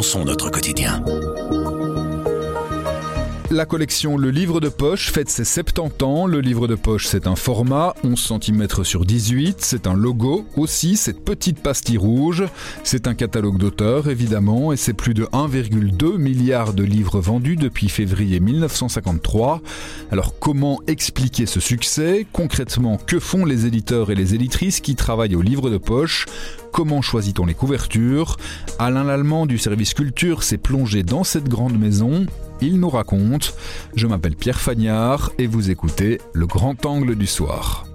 notre quotidien. La collection Le Livre de Poche fête ses 70 ans. Le Livre de Poche, c'est un format 11 cm sur 18. C'est un logo aussi, cette petite pastille rouge. C'est un catalogue d'auteurs, évidemment, et c'est plus de 1,2 milliard de livres vendus depuis février 1953. Alors, comment expliquer ce succès? Concrètement, que font les éditeurs et les éditrices qui travaillent au Livre de Poche? Comment choisit-on les couvertures? Alain Lallemand du service culture s'est plongé dans cette grande maison. Il nous raconte. Je m'appelle Pierre Fagnard et vous écoutez Le Grand Angle du Soir.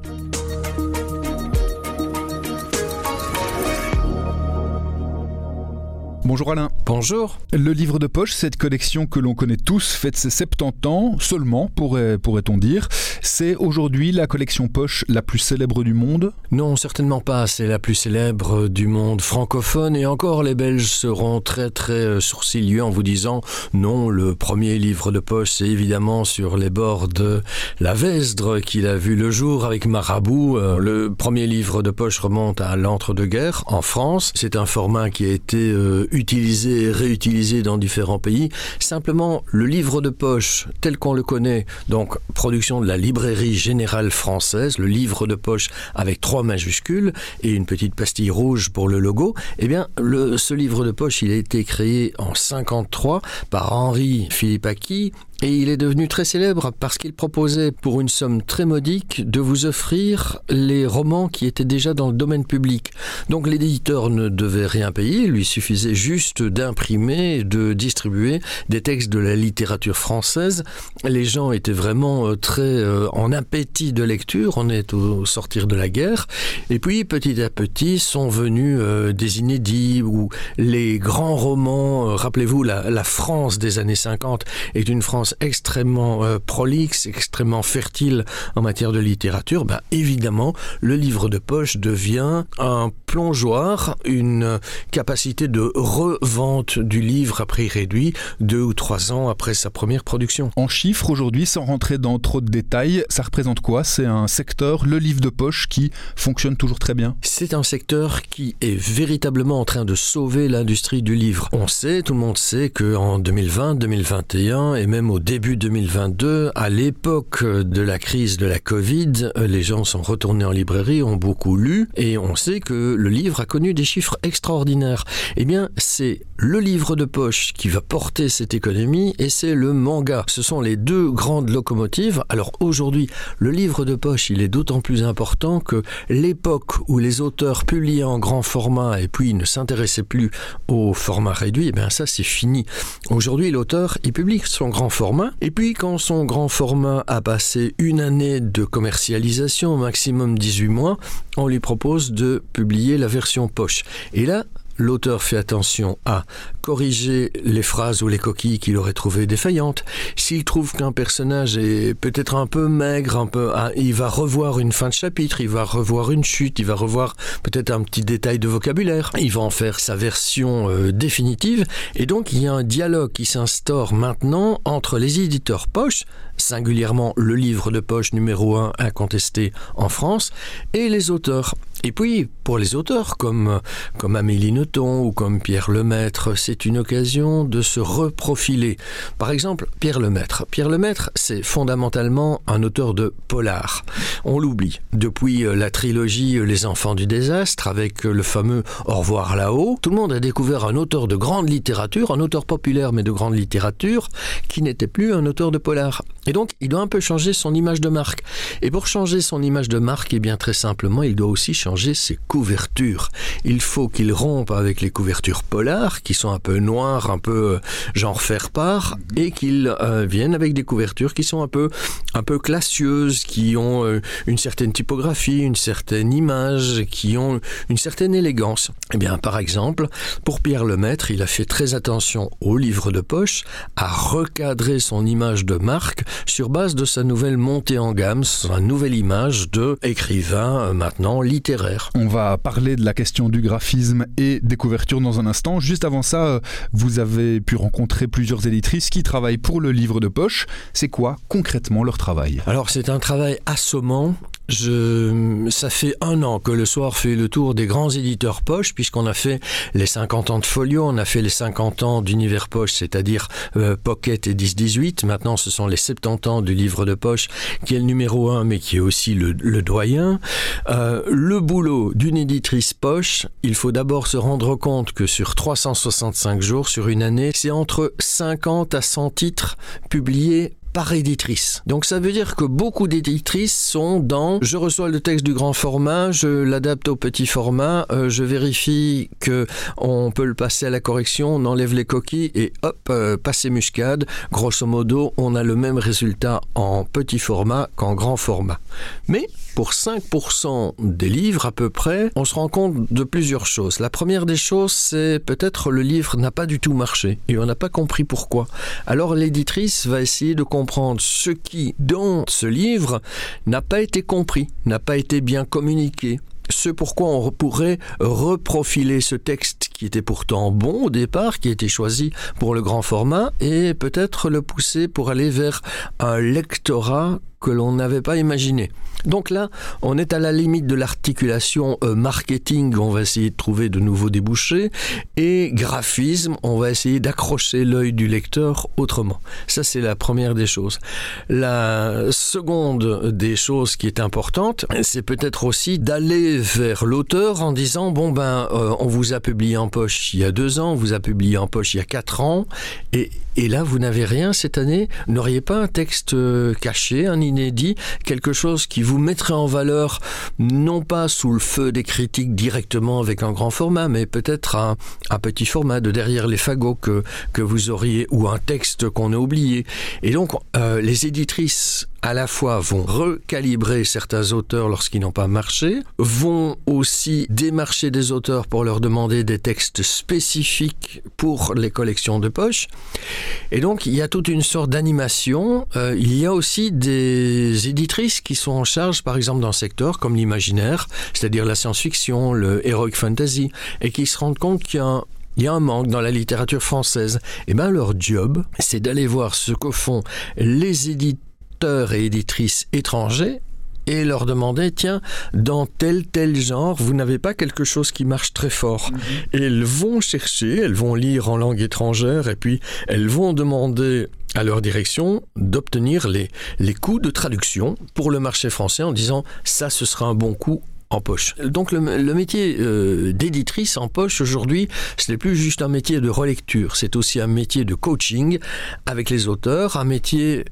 Bonjour Alain. Bonjour. Le livre de poche, cette collection que l'on connaît tous, fête ses 70 ans, seulement, pourrait, pourrait-on dire. C'est aujourd'hui la collection poche la plus célèbre du monde? Non, certainement pas. C'est la plus célèbre du monde francophone. Et encore, les Belges seront très très euh, sourcilieux en vous disant non, le premier livre de poche, c'est évidemment sur les bords de la Vesdre qu'il a vu le jour avec Marabout. Euh, le premier livre de poche remonte à l'entre-deux-guerres en France. C'est un format qui a été euh, utilisé et réutilisé dans différents pays. Simplement, le livre de poche tel qu'on le connaît, donc production de la librairie générale française, le livre de poche avec trois majuscules et une petite pastille rouge pour le logo, eh bien, ce livre de poche, il a été créé en 53 par Henri Philippe Aki et il est devenu très célèbre parce qu'il proposait pour une somme très modique de vous offrir les romans qui étaient déjà dans le domaine public. Donc l'éditeur ne devait rien payer, il lui suffisait juste d'imprimer, de distribuer des textes de la littérature française. Les gens étaient vraiment euh, très euh, en appétit de lecture, on est au sortir de la guerre. Et puis petit à petit sont venus euh, des inédits ou les grands romans. Rappelez-vous, la, la France des années 50 est une France extrêmement euh, prolixe, extrêmement fertile en matière de littérature, ben, évidemment, le livre de poche devient un plongeoir, une capacité de revente du livre à prix réduit deux ou trois ans après sa première production. En chiffres, aujourd'hui, sans rentrer dans trop de détails, ça représente quoi? C'est un secteur, le livre de poche, qui fonctionne toujours très bien? C'est un secteur qui est véritablement en train de sauver l'industrie du livre. On sait, tout le monde sait qu'en 2020, 2021 et même au début 2022, à l'époque de la crise de la Covid, les gens sont retournés en librairie, ont beaucoup lu, et on sait que le livre a connu des chiffres extraordinaires. Eh bien, c'est le livre de poche qui va porter cette économie, et c'est le manga. Ce sont les deux grandes locomotives. Alors aujourd'hui, le livre de poche, il est d'autant plus important que l'époque où les auteurs publiaient en grand format et puis ne s'intéressaient plus au format réduit, eh bien ça c'est fini. Aujourd'hui, l'auteur, il publie son grand format Et puis quand son grand format a passé une année de commercialisation, maximum 18 mois, on lui propose de publier la version poche. Et là, l'auteur fait attention à corriger les phrases ou les coquilles qu'il aurait trouvées défaillantes. S'il trouve qu'un personnage est peut-être un peu maigre, un peu, ah, il va revoir une fin de chapitre, il va revoir une chute, il va revoir peut-être un petit détail de vocabulaire. Il va en faire sa version euh, définitive. Et donc, il y a un dialogue qui s'instaure maintenant entre les éditeurs poche, singulièrement le livre de poche numéro 1 incontesté en France, et les auteurs. Et puis, pour les auteurs comme, comme Amélie Nothomb ou comme Pierre Lemaître, c'est une occasion de se reprofiler. Par exemple, Pierre Lemaître. Pierre Lemaître, c'est fondamentalement un auteur de polar. On l'oublie. Depuis la trilogie Les Enfants du désastre, avec le fameux Au revoir là-haut, tout le monde a découvert un auteur de grande littérature, un auteur populaire mais de grande littérature, qui n'était plus un auteur de polar. Et donc, il doit un peu changer son image de marque. Et pour changer son image de marque, eh bien très simplement, il doit aussi changer ses couvertures. Il faut qu'il rompe avec les couvertures polars, qui sont un peu noires, un peu euh, genre faire part, et qu'il euh, vienne avec des couvertures qui sont un peu, un peu classieuses, qui ont euh, une certaine typographie, une certaine image, qui ont une certaine élégance. Eh bien, par exemple, pour Pierre Lemaître, il a fait très attention au livre de poche, à recadrer son image de marque sur base de sa nouvelle montée en gamme, sa nouvelle image de écrivain euh, maintenant littéraire littéraire. On va parler de la question du graphisme et des couvertures dans un instant. Juste avant ça, euh, vous avez pu rencontrer plusieurs éditrices qui travaillent pour le livre de poche. C'est quoi concrètement leur travail? Alors c'est un travail assommant je, ça fait un an que le soir fait le tour des grands éditeurs poche, puisqu'on a fait les 50 ans de Folio, on a fait les 50 ans d'Univers Poche, c'est-à-dire euh, Pocket et 10-18. Maintenant, ce sont les 70 ans du livre de poche, qui est le numéro 1, mais qui est aussi le, le doyen. Euh, le boulot d'une éditrice poche, il faut d'abord se rendre compte que sur 365 jours, sur une année, c'est entre 50 à 100 titres publiés par éditrice. Donc ça veut dire que beaucoup d'éditrices sont dans je reçois le texte du grand format, je l'adapte au petit format, euh, je vérifie que on peut le passer à la correction, on enlève les coquilles et hop, euh, passer muscade. Grosso modo, on a le même résultat en petit format qu'en grand format. Mais pour 5% des livres à peu près, on se rend compte de plusieurs choses. La première des choses, c'est peut-être le livre n'a pas du tout marché et on n'a pas compris pourquoi. Alors l'éditrice va essayer de comprendre ce qui, dans ce livre, n'a pas été compris, n'a pas été bien communiqué, ce pourquoi on pourrait reprofiler ce texte qui était pourtant bon au départ, qui était choisi pour le grand format, et peut-être le pousser pour aller vers un lectorat que l'on n'avait pas imaginé. Donc là, on est à la limite de l'articulation euh, marketing, on va essayer de trouver de nouveaux débouchés, et graphisme, on va essayer d'accrocher l'œil du lecteur autrement. Ça, c'est la première des choses. La seconde des choses qui est importante, c'est peut-être aussi d'aller vers l'auteur en disant, bon ben, euh, on vous a publié en poche il y a deux ans, on vous a publié en poche il y a quatre ans, et, et là, vous n'avez rien cette année, n'auriez pas un texte euh, caché, un inédit, quelque chose qui vous mettrait en valeur, non pas sous le feu des critiques directement avec un grand format, mais peut-être un, un, petit format de derrière les fagots que, que vous auriez, ou un texte qu'on a oublié. Et donc, euh, les éditrices à la fois vont recalibrer certains auteurs lorsqu'ils n'ont pas marché, vont aussi démarcher des auteurs pour leur demander des textes spécifiques pour les collections de poche. Et donc il y a toute une sorte d'animation. Euh, il y a aussi des éditrices qui sont en charge, par exemple, dans le secteur comme l'imaginaire, c'est-à-dire la science-fiction, le heroic fantasy, et qui se rendent compte qu'il y a un il y a un manque dans la littérature française. Et bien leur job, c'est d'aller voir ce que font les éditeurs et éditrices étrangers et leur demander tiens dans tel tel genre vous n'avez pas quelque chose qui marche très fort mm -hmm. et elles vont chercher elles vont lire en langue étrangère et puis elles vont demander à leur direction d'obtenir les, les coûts de traduction pour le marché français en disant ça ce sera un bon coup en poche. Donc le, métier euh, d'éditrice en poche aujourd'hui, ce n'est plus juste un métier de relecture, c'est aussi un métier de coaching avec les auteurs, un métier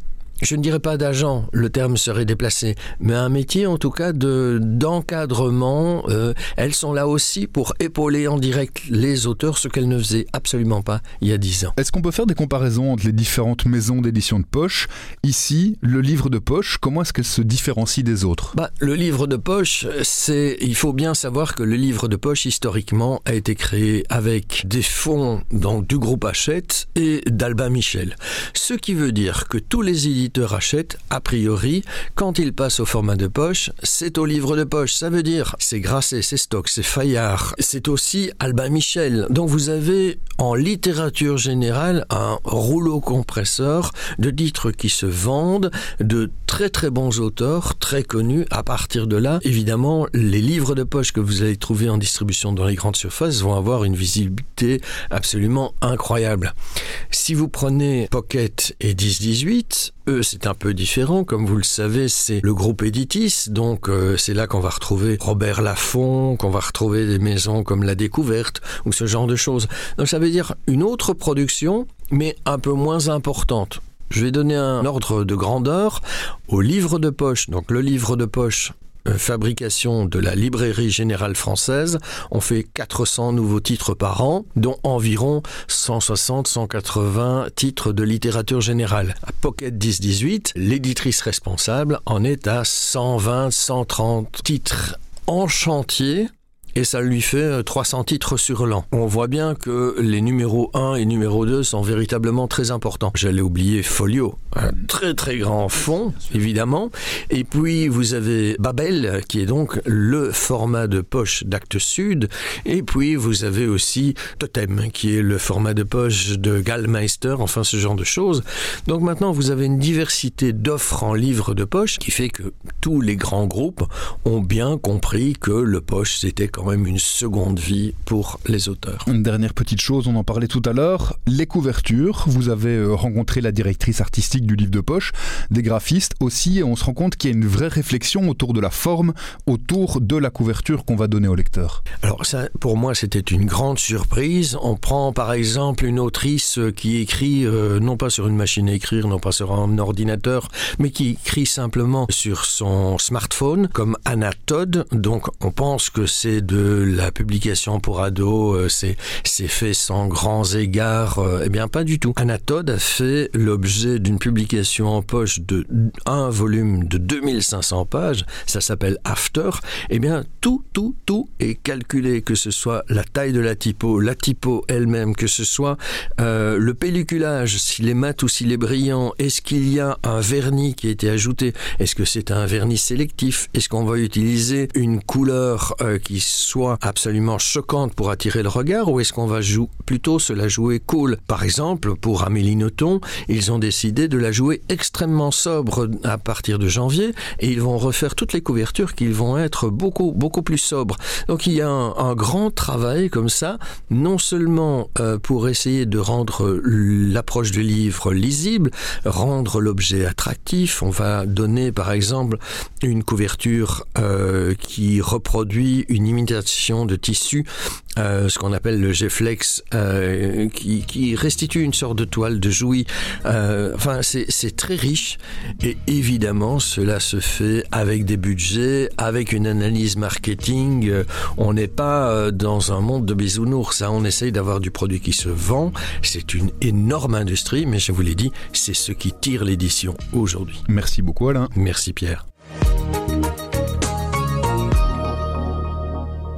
je ne dirais pas d'agent, le terme serait déplacé, mais un métier en tout cas d'encadrement. De, euh, elles sont là aussi pour épauler en direct les auteurs, ce qu'elles ne faisaient absolument pas il y a dix ans. Est-ce qu'on peut faire des comparaisons entre les différentes maisons d'édition de poche Ici, le livre de poche, comment est-ce qu'elle se différencie des autres? Bah, Le livre de poche, c'est il faut bien savoir que le livre de poche, historiquement, a été créé avec des fonds donc, du groupe Hachette et d'Albin Michel. Ce qui veut dire que tous les éditeurs éditeur achète, a priori, quand il passe au format de poche, c'est au livre de poche. Ça veut dire c'est Grasset, c'est Stock, c'est Fayard, c'est aussi Albin Michel. Donc vous avez en littérature générale un rouleau compresseur de titres qui se vendent, de très très bons auteurs, très connus. À partir de là, évidemment, les livres de poche que vous allez trouver en distribution dans les grandes surfaces vont avoir une visibilité absolument incroyable. Si vous prenez Pocket et 10-18, eux c'est un peu différent. Comme vous le savez c'est le groupe éditis donc euh, c'est là qu'on va retrouver robert laffont qu'on va retrouver des maisons comme la découverte ou ce genre de choses. Donc ça veut dire une autre production mais un peu moins importante. Je vais donner un ordre de grandeur au livre de poche. Donc le livre de poche fabrication de la librairie générale française. On fait 400 nouveaux titres par an dont environ 160 180 titres de littérature générale. À pocket 10 18 l'éditrice responsable en est à 120 130 titres en chantier et ça lui fait 300 titres sur l'an. On voit bien que les numéros 1 et numéro 2 sont véritablement très importants. J'allais oublier Folio, un très très grand fond, évidemment. Et puis vous avez Babel, qui est donc le format de poche d'Actes Sud. Et puis vous avez aussi Totem, qui est le format de poche de Gallmeister, enfin ce genre de choses. Donc maintenant vous avez une diversité d'offres en livres de poche qui fait que tous les grands groupes ont bien compris que le poche c'était quand même une seconde vie pour les auteurs. Une dernière petite chose, on en parlait tout à l'heure, les couvertures. Vous avez euh, rencontré la directrice artistique du livre de poche, des graphistes aussi, et on se rend compte qu'il y a une vraie réflexion autour de la forme, autour de la couverture qu'on va donner au lecteur. Alors ça, pour moi, c'était une grande surprise. On prend par exemple une autrice qui écrit euh, non pas sur une machine à écrire, non pas sur un ordinateur, mais qui écrit simplement sur son smartphone, comme Anna Todd. Donc on pense que c'est de la publication pour ados, euh, c'est fait sans grands égards. Euh, eh bien pas du tout. Anna Todd a fait l'objet d'une publication en poche de un volume de 2500 pages. Ça s'appelle After. Eh bien tout, tout, tout est calculé, que ce soit la taille de la typo, la typo elle-même, que ce soit euh, le pelliculage, s'il est mat ou s'il est brillant, est-ce qu'il y a un vernis qui a été ajouté, est-ce que c'est un vernis sélectif, est-ce qu'on va utiliser une couleur euh, qui soit absolument choquante pour attirer le regard, ou est-ce qu'on va plutôt se la jouer cool? Par exemple, pour Amélie Nothomb, ils ont décidé de la jouer extrêmement sobre à partir de janvier, et ils vont refaire toutes les couvertures qui vont être beaucoup, beaucoup plus sobres. Donc il y a un, un grand travail comme ça, non seulement euh, pour essayer de rendre l'approche du livre lisible, rendre l'objet attractif. On va donner par exemple une couverture euh, qui reproduit une imitation de tissu, euh, ce qu'on appelle le G-Flex, euh, qui, qui, restitue une sorte de toile de jouy. Euh, enfin, c'est très riche et évidemment cela se fait avec des budgets, avec une analyse marketing. On n'est pas dans un monde de bisounours, hein. on essaye d'avoir du produit qui se vend. C'est une énorme industrie, mais je vous l'ai dit, c'est ce qui tire l'édition aujourd'hui. Merci beaucoup Alain. Merci Pierre.